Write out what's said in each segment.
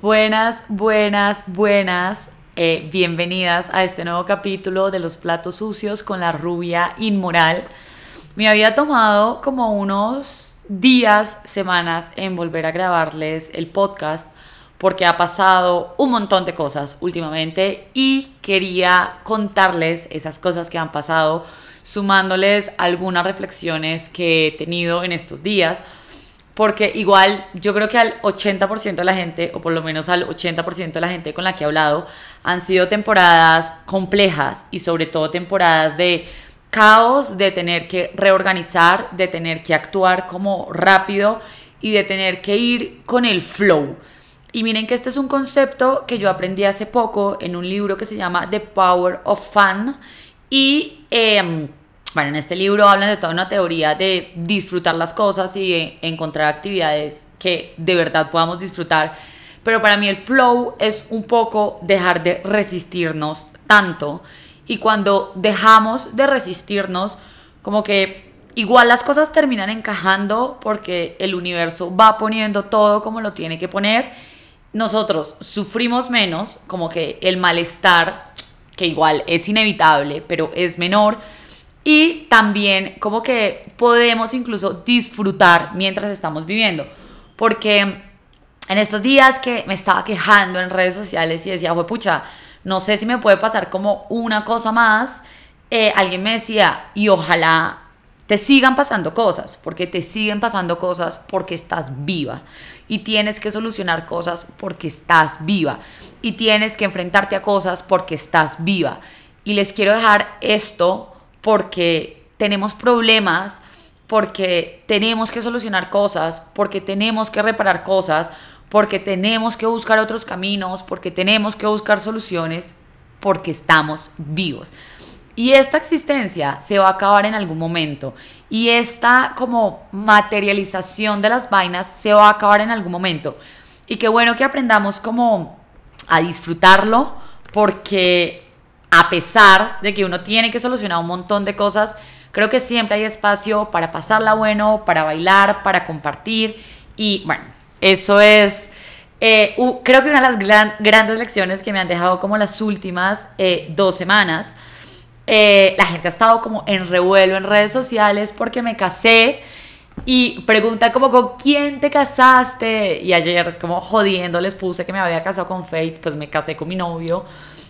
Buenas, buenas, buenas. Eh, bienvenidas a este nuevo capítulo de los platos sucios con la rubia inmoral. Me había tomado como unos días, semanas en volver a grabarles el podcast porque ha pasado un montón de cosas últimamente y quería contarles esas cosas que han pasado, sumándoles algunas reflexiones que he tenido en estos días porque igual yo creo que al 80% de la gente, o por lo menos al 80% de la gente con la que he hablado, han sido temporadas complejas y sobre todo temporadas de caos, de tener que reorganizar, de tener que actuar como rápido y de tener que ir con el flow. Y miren que este es un concepto que yo aprendí hace poco en un libro que se llama The Power of Fun y... Eh, bueno, en este libro hablan de toda una teoría de disfrutar las cosas y de encontrar actividades que de verdad podamos disfrutar. Pero para mí el flow es un poco dejar de resistirnos tanto. Y cuando dejamos de resistirnos, como que igual las cosas terminan encajando porque el universo va poniendo todo como lo tiene que poner. Nosotros sufrimos menos, como que el malestar, que igual es inevitable, pero es menor y también como que podemos incluso disfrutar mientras estamos viviendo. Porque en estos días que me estaba quejando en redes sociales y decía, pucha, no sé si me puede pasar como una cosa más, eh, alguien me decía, y ojalá te sigan pasando cosas, porque te siguen pasando cosas porque estás viva. Y tienes que solucionar cosas porque estás viva. Y tienes que enfrentarte a cosas porque estás viva. Y les quiero dejar esto porque tenemos problemas, porque tenemos que solucionar cosas, porque tenemos que reparar cosas, porque tenemos que buscar otros caminos, porque tenemos que buscar soluciones, porque estamos vivos. Y esta existencia se va a acabar en algún momento. Y esta como materialización de las vainas se va a acabar en algún momento. Y qué bueno que aprendamos como a disfrutarlo porque a pesar de que uno tiene que solucionar un montón de cosas, creo que siempre hay espacio para pasarla bueno, para bailar, para compartir. Y bueno, eso es... Eh, creo que una de las grandes lecciones que me han dejado como las últimas eh, dos semanas, eh, la gente ha estado como en revuelo en redes sociales porque me casé y pregunta como con quién te casaste y ayer como jodiendo les puse que me había casado con Faith, pues me casé con mi novio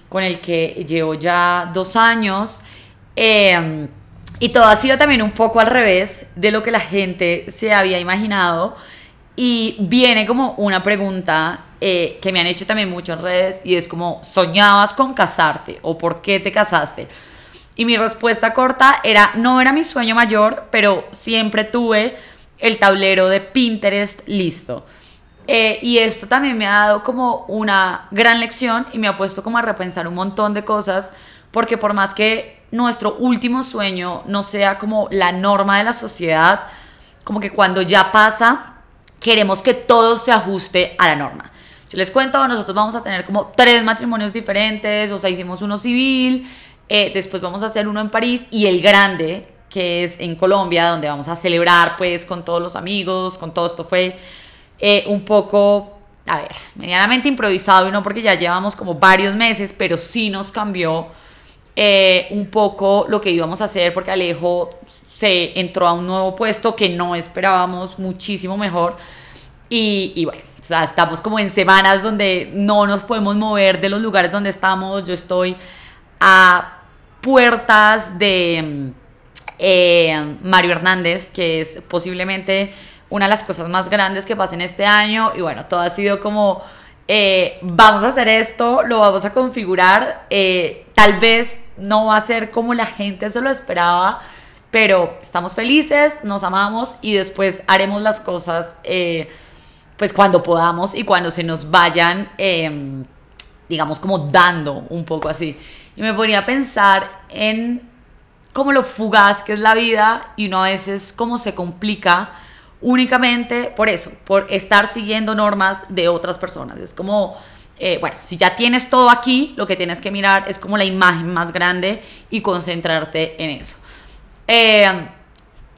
con el que llevo ya dos años. Em, y todo ha sido también un poco al revés de lo que la gente se había imaginado. Y viene como una pregunta eh, que me han hecho también mucho en redes y es como, ¿soñabas con casarte o por qué te casaste? Y mi respuesta corta era, no era mi sueño mayor, pero siempre tuve el tablero de Pinterest listo. Eh, y esto también me ha dado como una gran lección y me ha puesto como a repensar un montón de cosas, porque por más que nuestro último sueño no sea como la norma de la sociedad, como que cuando ya pasa, queremos que todo se ajuste a la norma. Yo les cuento, nosotros vamos a tener como tres matrimonios diferentes, o sea, hicimos uno civil, eh, después vamos a hacer uno en París y el grande, que es en Colombia, donde vamos a celebrar pues con todos los amigos, con todo esto fue eh, un poco, a ver, medianamente improvisado y no porque ya llevamos como varios meses, pero sí nos cambió eh, un poco lo que íbamos a hacer porque Alejo se entró a un nuevo puesto que no esperábamos muchísimo mejor. Y, bueno, o sea, estamos como en semanas donde no nos podemos mover de los lugares donde estamos, yo estoy a puertas de eh, Mario Hernández, que es posiblemente una de las cosas más grandes que pasen este año y bueno, todo ha sido como, eh, vamos a hacer esto, lo vamos a configurar, eh, tal vez no va a ser como la gente se lo esperaba, pero estamos felices, nos amamos y después haremos las cosas eh, pues cuando podamos y cuando se nos vayan, em, digamos como dando un poco así. Y me ponía a pensar en como lo fugaz que es la vida y uno a veces como se complica únicamente por eso, por estar siguiendo normas de otras personas. Es como, eh, bueno, si ya tienes todo aquí, lo que tienes que mirar es como la imagen más grande y concentrarte en eso. Eh,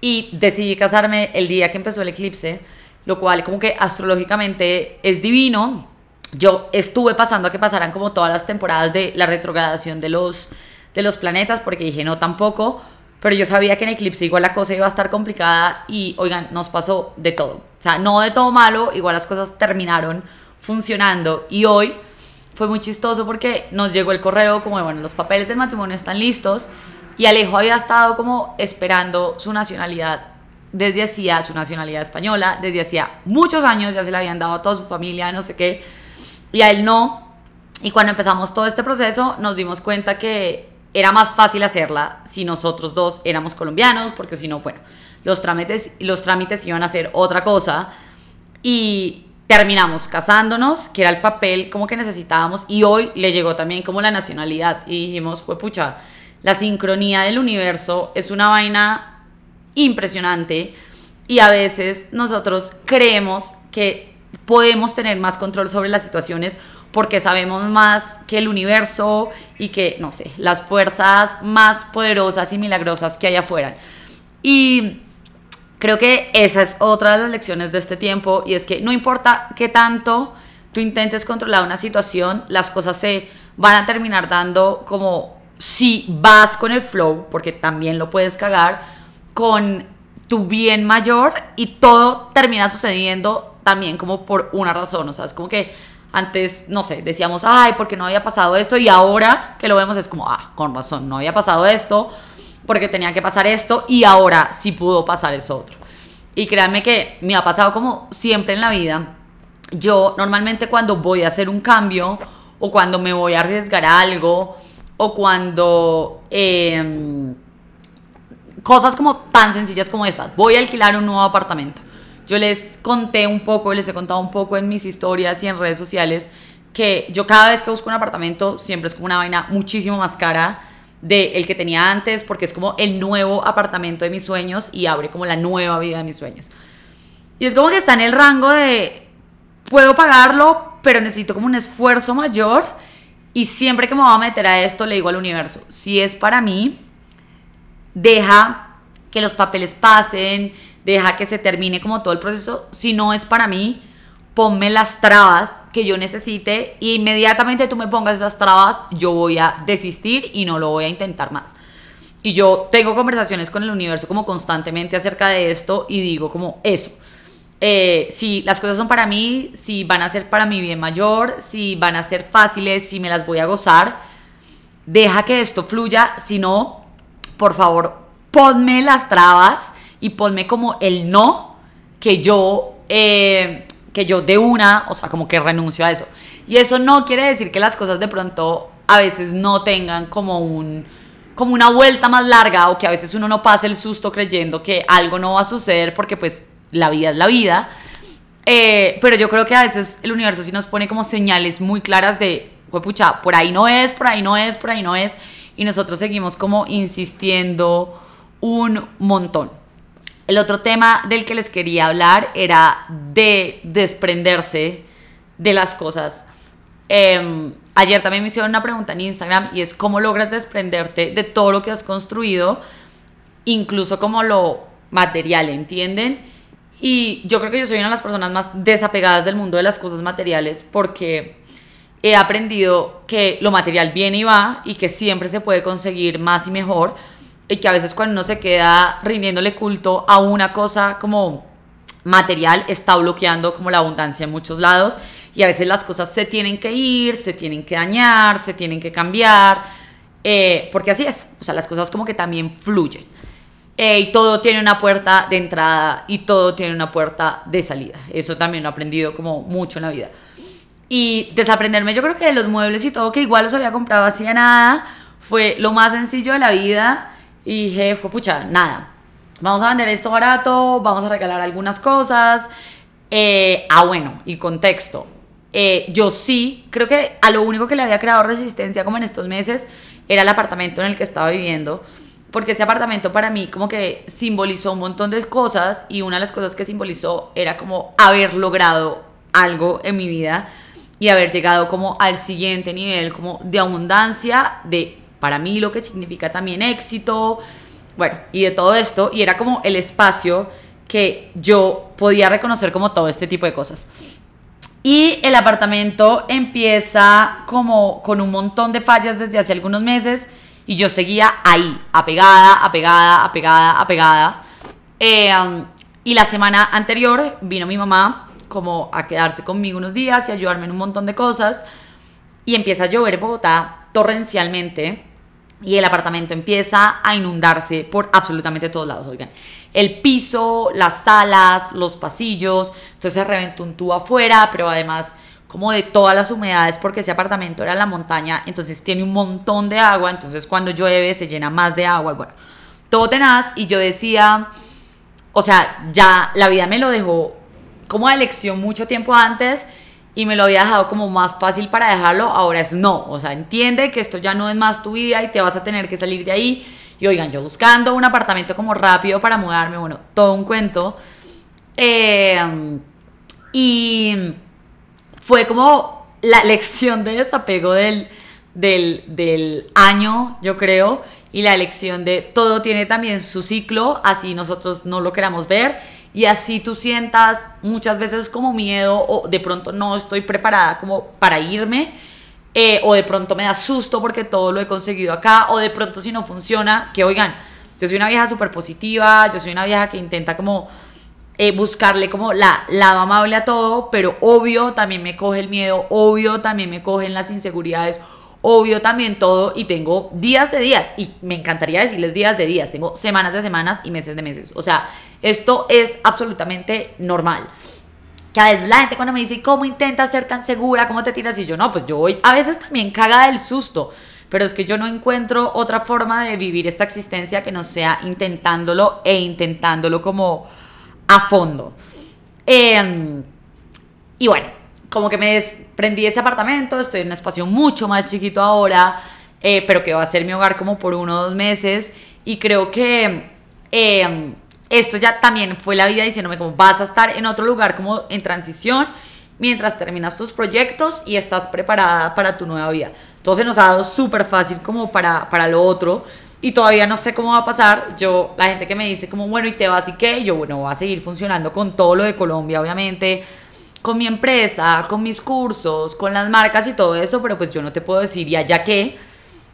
y decidí casarme el día que empezó el eclipse, lo cual como que astrológicamente es divino. yo estuve pasando a que pasaran como todas las temporadas de la retrogradación de los, de los planetas, porque dije no tampoco, pero yo sabía que en eclipse igual la cosa iba a estar complicada y oigan, nos pasó de todo. O sea, no de todo malo, igual las cosas terminaron funcionando y hoy fue muy chistoso porque nos llegó el correo como de, bueno, los papeles del matrimonio están listos y Alejo había estado como esperando su nacionalidad desde hacía su nacionalidad española, desde hacía muchos años, ya se la habían dado a toda su familia, no sé qué, y a él no. Y cuando empezamos todo este proceso nos dimos cuenta que era más fácil hacerla si nosotros dos éramos colombianos, porque si no, bueno, los trámites, los trámites iban a ser otra cosa. Y terminamos casándonos, que era el papel como que necesitábamos, y hoy le llegó también como la nacionalidad. Y dijimos, pucha, la sincronía del universo es una vaina impresionante. Y a veces nosotros creemos que podemos tener más control sobre las situaciones porque sabemos más que el universo y que, no sé, las fuerzas más poderosas y milagrosas que hay afuera. Y creo que esa es otra de las lecciones de este tiempo y es que no importa qué tanto tú intentes controlar una situación, las cosas se van a terminar dando como si vas con el flow, porque también lo puedes cagar, con tu bien mayor y todo termina sucediendo también como por una razón, o sea, como que antes, no sé, decíamos, ay, porque no había pasado esto y ahora que lo vemos es como, ah, con razón, no había pasado esto porque tenía que pasar esto y ahora sí pudo pasar eso otro. Y créanme que me ha pasado como siempre en la vida. Yo normalmente cuando voy a hacer un cambio o cuando me voy a arriesgar a algo o cuando... Em, cosas como tan sencillas como estas. Voy a alquilar un nuevo apartamento yo les conté un poco, les he contado un poco en mis historias y en redes sociales que yo cada vez que busco un apartamento siempre es como una vaina muchísimo más cara de el que tenía antes porque es como el nuevo apartamento de mis sueños y abre como la nueva vida de mis sueños. Y es como que está en el rango de puedo pagarlo, pero necesito como un esfuerzo mayor y siempre que me voy a meter a esto le digo al universo, si es para mí, deja que los papeles pasen, deja que se termine como todo el proceso. Si no es para mí, ponme las trabas que yo necesite y inmediatamente tú me pongas esas trabas, yo voy a desistir y no lo voy a intentar más. Y yo tengo conversaciones con el universo como constantemente acerca de esto y digo como eso. Eh, si las cosas son para mí, si van a ser para mi bien mayor, si van a ser fáciles, si me las voy a gozar, deja que esto fluya. Si no, por favor, ponme las trabas y ponme como el no que yo, eh, que yo de una, o sea, como que renuncio a eso. Y eso no quiere decir que las cosas de pronto a veces no tengan como un como una vuelta más larga o que a veces uno no pase el susto creyendo que algo no va a suceder porque pues la vida es la vida. Eh, pero yo creo que a veces el universo sí nos pone como señales muy claras de, pucha, por ahí no es, por ahí no es, por ahí no es. Y nosotros seguimos como insistiendo un montón. El otro tema del que les quería hablar era de desprenderse de las cosas. Em, ayer también me hicieron una pregunta en Instagram y es cómo logras desprenderte de todo lo que has construido, incluso como lo material, ¿entienden? Y yo creo que yo soy una de las personas más desapegadas del mundo de las cosas materiales porque he aprendido que lo material viene y va y que siempre se puede conseguir más y mejor y que a veces cuando uno se queda rindiéndole culto a una cosa como material está bloqueando como la abundancia en muchos lados y a veces las cosas se tienen que ir, se tienen que dañar, se tienen que cambiar, eh, porque así es, o sea, las cosas como que también fluyen. Eh, y todo tiene una puerta de entrada y todo tiene una puerta de salida. Eso también lo he aprendido como mucho en la vida. Y desaprenderme, yo creo que de los muebles y todo, que igual los había comprado hacía nada, fue lo más sencillo de la vida y dije, fue pucha, nada. Vamos a vender esto barato, vamos a regalar algunas cosas. Eh, ah, bueno, y contexto. Eh, yo sí, creo que a lo único que le había creado resistencia como en estos meses era el apartamento en el que estaba viviendo. Porque ese apartamento para mí como que simbolizó un montón de cosas y una de las cosas que simbolizó era como haber logrado algo en mi vida y haber llegado como al siguiente nivel como de abundancia, de para mí lo que significa también éxito, bueno, y de todo esto, y era como el espacio que yo podía reconocer como todo este tipo de cosas. Y el apartamento empieza como con un montón de fallas desde hace algunos meses y yo seguía ahí, apegada, apegada, apegada, apegada. Eh, um, y la semana anterior vino mi mamá como a quedarse conmigo unos días y ayudarme en un montón de cosas. Y empieza a llover Bogotá torrencialmente y el apartamento empieza a inundarse por absolutamente todos lados, oigan. El piso, las salas, los pasillos, entonces se reventó un tubo afuera, pero además como de todas las humedades porque ese apartamento era en la montaña, entonces tiene un montón de agua, entonces cuando llueve se llena más de agua, bueno, todo tenaz y yo decía, o sea, ya la vida me lo dejó como de lección mucho tiempo antes y me lo había dejado como más fácil para dejarlo, ahora es no, o sea, entiende que esto ya no es más tu vida y te vas a tener que salir de ahí. Y oigan, yo buscando un apartamento como rápido para mudarme, bueno, todo un cuento. Eh, y fue como la lección de desapego del, del, del año, yo creo, y la lección de todo tiene también su ciclo, así nosotros no lo queramos ver y así tú sientas muchas veces como miedo o de pronto no estoy preparada como para irme eh, o de pronto me da susto porque todo lo he conseguido acá o de pronto si no funciona, que oigan, yo soy una vieja súper positiva, yo soy una vieja que intenta como eh, buscarle como la lava amable a todo, pero obvio también me coge el miedo, obvio también me cogen las inseguridades, obvio también todo y tengo días de días y me encantaría decirles días de días, tengo semanas de semanas y meses de meses. O sea, esto es absolutamente normal. Que a veces la gente cuando me dice, ¿cómo intentas ser tan segura? ¿Cómo te tiras? Y yo, no, pues yo voy a veces también caga del susto, pero es que yo no encuentro otra forma de vivir esta existencia que no sea intentándolo e intentándolo como a fondo. Em, y bueno, como que me desprendí de ese apartamento, estoy en un espacio mucho más chiquito ahora, eh, pero que va a ser mi hogar como por uno o dos meses. Y creo que eh, esto ya también fue la vida diciéndome como vas a estar en otro lugar como en transición mientras terminas tus proyectos y estás preparada para tu nueva vida. Entonces nos ha dado súper fácil como para, para lo otro y todavía no sé cómo va a pasar. Yo, la gente que me dice como, bueno, ¿y te vas y qué? Yo, bueno, voy a seguir funcionando con todo lo de Colombia, obviamente con mi empresa, con mis cursos, con las marcas y todo eso, pero pues yo no te puedo decir ya ya qué,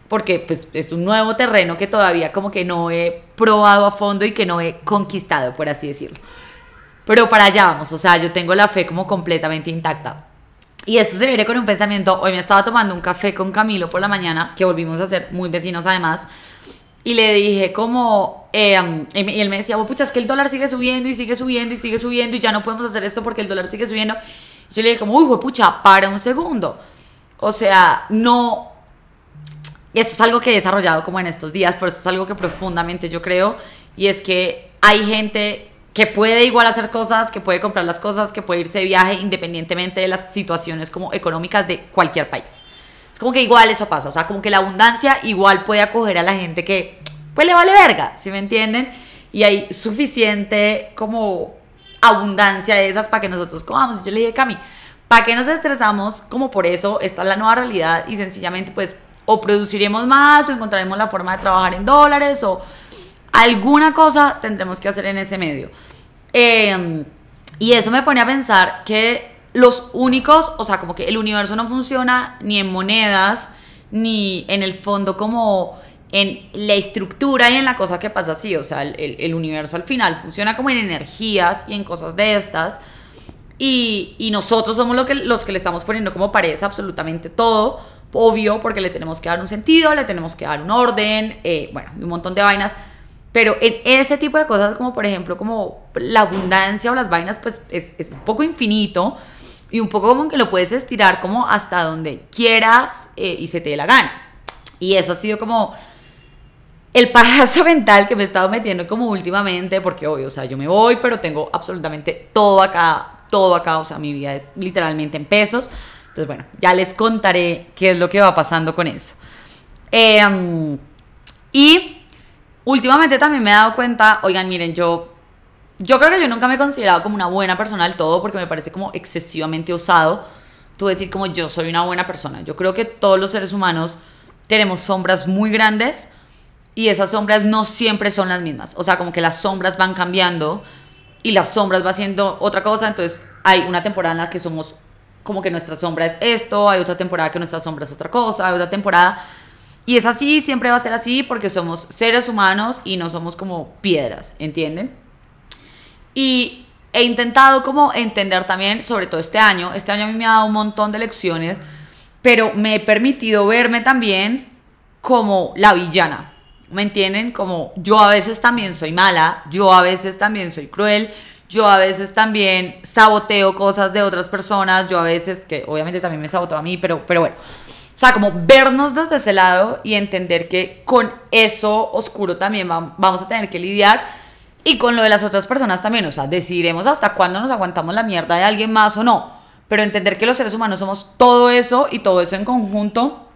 porque pues es un nuevo terreno que todavía como que no he probado a fondo y que no he conquistado, por así decirlo. Pero para allá vamos, o sea, yo tengo la fe como completamente intacta. Y esto se viene con un pensamiento, hoy me estaba tomando un café con Camilo por la mañana, que volvimos a ser muy vecinos además, y le dije como, eh, y él me decía, pucha, es que el dólar sigue subiendo y sigue subiendo y sigue subiendo y ya no podemos hacer esto porque el dólar sigue subiendo. yo le dije como, uy, pucha, para un segundo. O sea, no... Esto es algo que he desarrollado como en estos días, pero esto es algo que profundamente yo creo, y es que hay gente que puede igual hacer cosas, que puede comprar las cosas, que puede irse de viaje independientemente de las situaciones como económicas de cualquier país. Es como que igual eso pasa, o sea, como que la abundancia igual puede acoger a la gente que pues le vale verga, ¿sí me entienden? Y hay suficiente como abundancia de esas para que nosotros comamos. Yo le dije, Cami, ¿para qué nos estresamos como por eso? Esta es la nueva realidad y sencillamente pues o produciremos más o encontraremos la forma de trabajar en dólares o alguna cosa tendremos que hacer en ese medio. Em, y eso me pone a pensar que los únicos, o sea, como que el universo no funciona ni en monedas, ni en el fondo como en la estructura y en la cosa que pasa así, o sea, el, universo al final funciona como en energías y en cosas de estas, y, nosotros somos lo que, los que le estamos poniendo como paredes absolutamente todo, obvio, porque le tenemos que dar un sentido, le tenemos que dar un orden, eh, bueno, un montón de vainas, pero en ese tipo de cosas como por ejemplo como la abundancia o las vainas, pues es, un poco infinito, y un poco como que lo puedes estirar como hasta donde quieras eh, y se te dé la gana. Y eso ha sido como el pajazo mental que me he estado metiendo como últimamente, porque obvio, o sea, yo me voy, pero tengo absolutamente todo acá, todo acá, o sea, mi vida es literalmente en pesos. Entonces, bueno, ya les contaré qué es lo que va pasando con eso. Em, y últimamente también me he dado cuenta, oigan, miren, yo yo creo que yo nunca me he considerado como una buena persona del todo porque me parece como excesivamente osado tú decir como yo soy una buena persona. Yo creo que todos los seres humanos tenemos sombras muy grandes y esas sombras no siempre son las mismas. O sea, como que las sombras van cambiando y las sombras va siendo otra cosa. Entonces hay una temporada en la que somos como que nuestra sombra es esto, hay otra temporada que nuestra sombra es otra cosa, hay otra temporada. Y es así, siempre va a ser así porque somos seres humanos y no somos como piedras, ¿entienden? Y he intentado como entender también, sobre todo este año, este año a mí me ha dado un montón de lecciones, pero me he permitido verme también como la villana, ¿me entienden? Como yo a veces también soy mala, yo a veces también soy cruel, yo a veces también saboteo cosas de otras personas, yo a veces, que obviamente también me saboteo a mí, pero, pero bueno. O sea, como vernos desde ese lado y entender que con eso oscuro también vamos a tener que lidiar y con lo de las otras personas también, o sea, decidiremos hasta cuándo nos aguantamos la mierda de alguien más o no. Pero entender que los seres humanos somos todo eso y todo eso en conjunto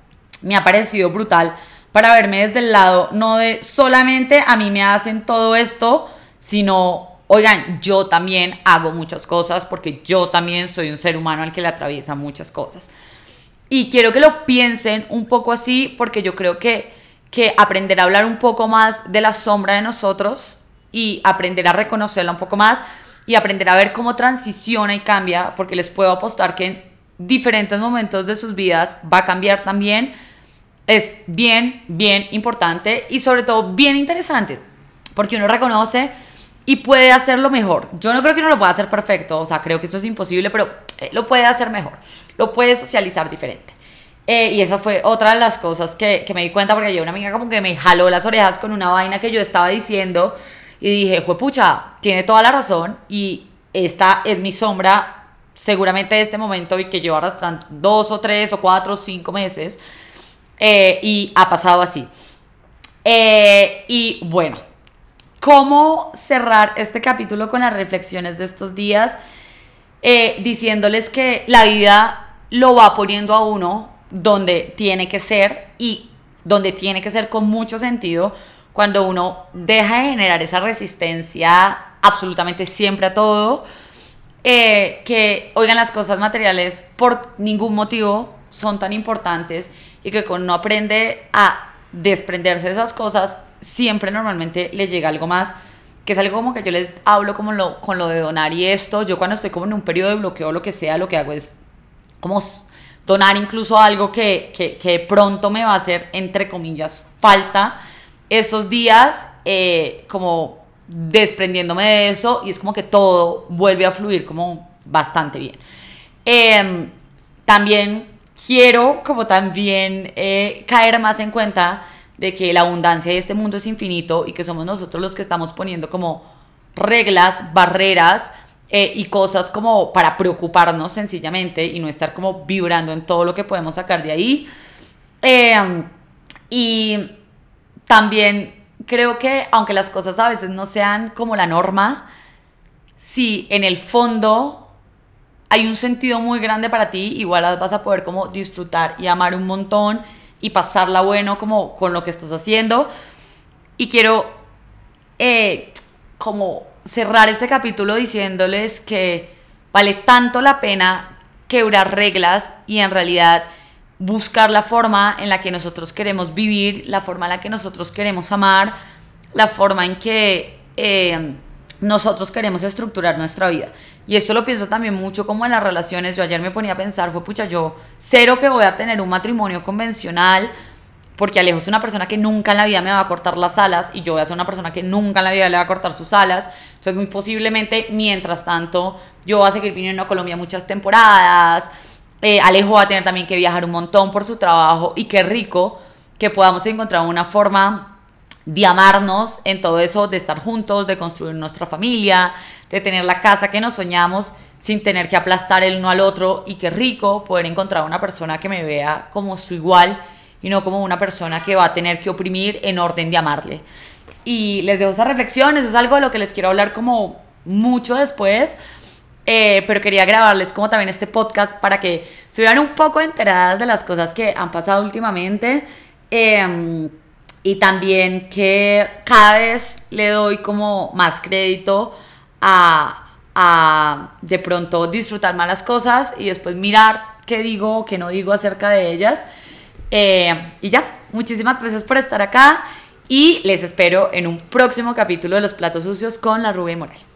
me ha parecido brutal para verme desde el lado, no de solamente a mí me hacen todo esto, sino, oigan, yo también hago muchas cosas porque yo también soy un ser humano al que le atraviesa muchas cosas. Y quiero que lo piensen un poco así porque yo creo que, que aprender a hablar un poco más de la sombra de nosotros y aprender a reconocerla un poco más y aprender a ver cómo transiciona y cambia, porque les puedo apostar que en diferentes momentos de sus vidas va a cambiar también. Es bien, bien importante y sobre todo bien interesante, porque uno reconoce y puede hacerlo mejor. Yo no creo que uno lo pueda hacer perfecto, o sea, creo que eso es imposible, pero eh, lo puede hacer mejor, lo puede socializar diferente. Eh, y esa fue otra de las cosas que, que me di cuenta porque yo una amiga como que me jaló las orejas con una vaina que yo estaba diciendo y dije, pucha, tiene toda la razón y esta es mi sombra seguramente de este momento y que llevo arrastrando dos o tres o cuatro o cinco meses eh, y ha pasado así. Eh, y bueno, ¿cómo cerrar este capítulo con las reflexiones de estos días? Eh, diciéndoles que la vida lo va poniendo a uno donde tiene que ser y donde tiene que ser con mucho sentido cuando uno deja de generar esa resistencia absolutamente siempre a todo, eh, que oigan las cosas materiales por ningún motivo son tan importantes y que cuando uno aprende a desprenderse de esas cosas, siempre normalmente les llega algo más, que es algo como que yo les hablo como lo, con lo de donar y esto, yo cuando estoy como en un periodo de bloqueo o lo que sea, lo que hago es como donar incluso algo que, que, que pronto me va a hacer, entre comillas, falta esos días eh, como desprendiéndome de eso y es como que todo vuelve a fluir como bastante bien. Em, también quiero como también eh, caer más en cuenta de que la abundancia de este mundo es infinito y que somos nosotros los que estamos poniendo como reglas, barreras eh, y cosas como para preocuparnos sencillamente y no estar como vibrando en todo lo que podemos sacar de ahí. Em, y también creo que aunque las cosas a veces no sean como la norma, si en el fondo hay un sentido muy grande para ti, igual las vas a poder como disfrutar y amar un montón y pasarla bueno como con lo que estás haciendo. Y quiero eh, como cerrar este capítulo diciéndoles que vale tanto la pena quebrar reglas y en realidad buscar la forma en la que nosotros queremos vivir, la forma en la que nosotros queremos amar, la forma en que eh, nosotros queremos estructurar nuestra vida. Y esto lo pienso también mucho como en las relaciones. Yo ayer me ponía a pensar, fue pucha, yo cero que voy a tener un matrimonio convencional, porque Alejo es una persona que nunca en la vida me va a cortar las alas y yo voy a ser una persona que nunca en la vida le va a cortar sus alas. Entonces, muy posiblemente, mientras tanto, yo voy a seguir viniendo a Colombia muchas temporadas eh, Alejo va a tener también que viajar un montón por su trabajo y qué rico que podamos encontrar una forma de amarnos en todo eso, de estar juntos, de construir nuestra familia, de tener la casa que nos soñamos sin tener que aplastar el uno al otro y qué rico poder encontrar una persona que me vea como su igual y no como una persona que va a tener que oprimir en orden de amarle. Y les dejo esa reflexión, eso es algo de lo que les quiero hablar como mucho después, eh, pero quería grabarles como también este podcast para que estuvieran un poco enteradas de las cosas que han pasado últimamente. Em, y también que cada vez le doy como más crédito a, a de pronto disfrutar más las cosas y después mirar qué digo o qué no digo acerca de ellas. Eh, y ya, muchísimas gracias por estar acá y les espero en un próximo capítulo de Los Platos Sucios con la Rubia Moral.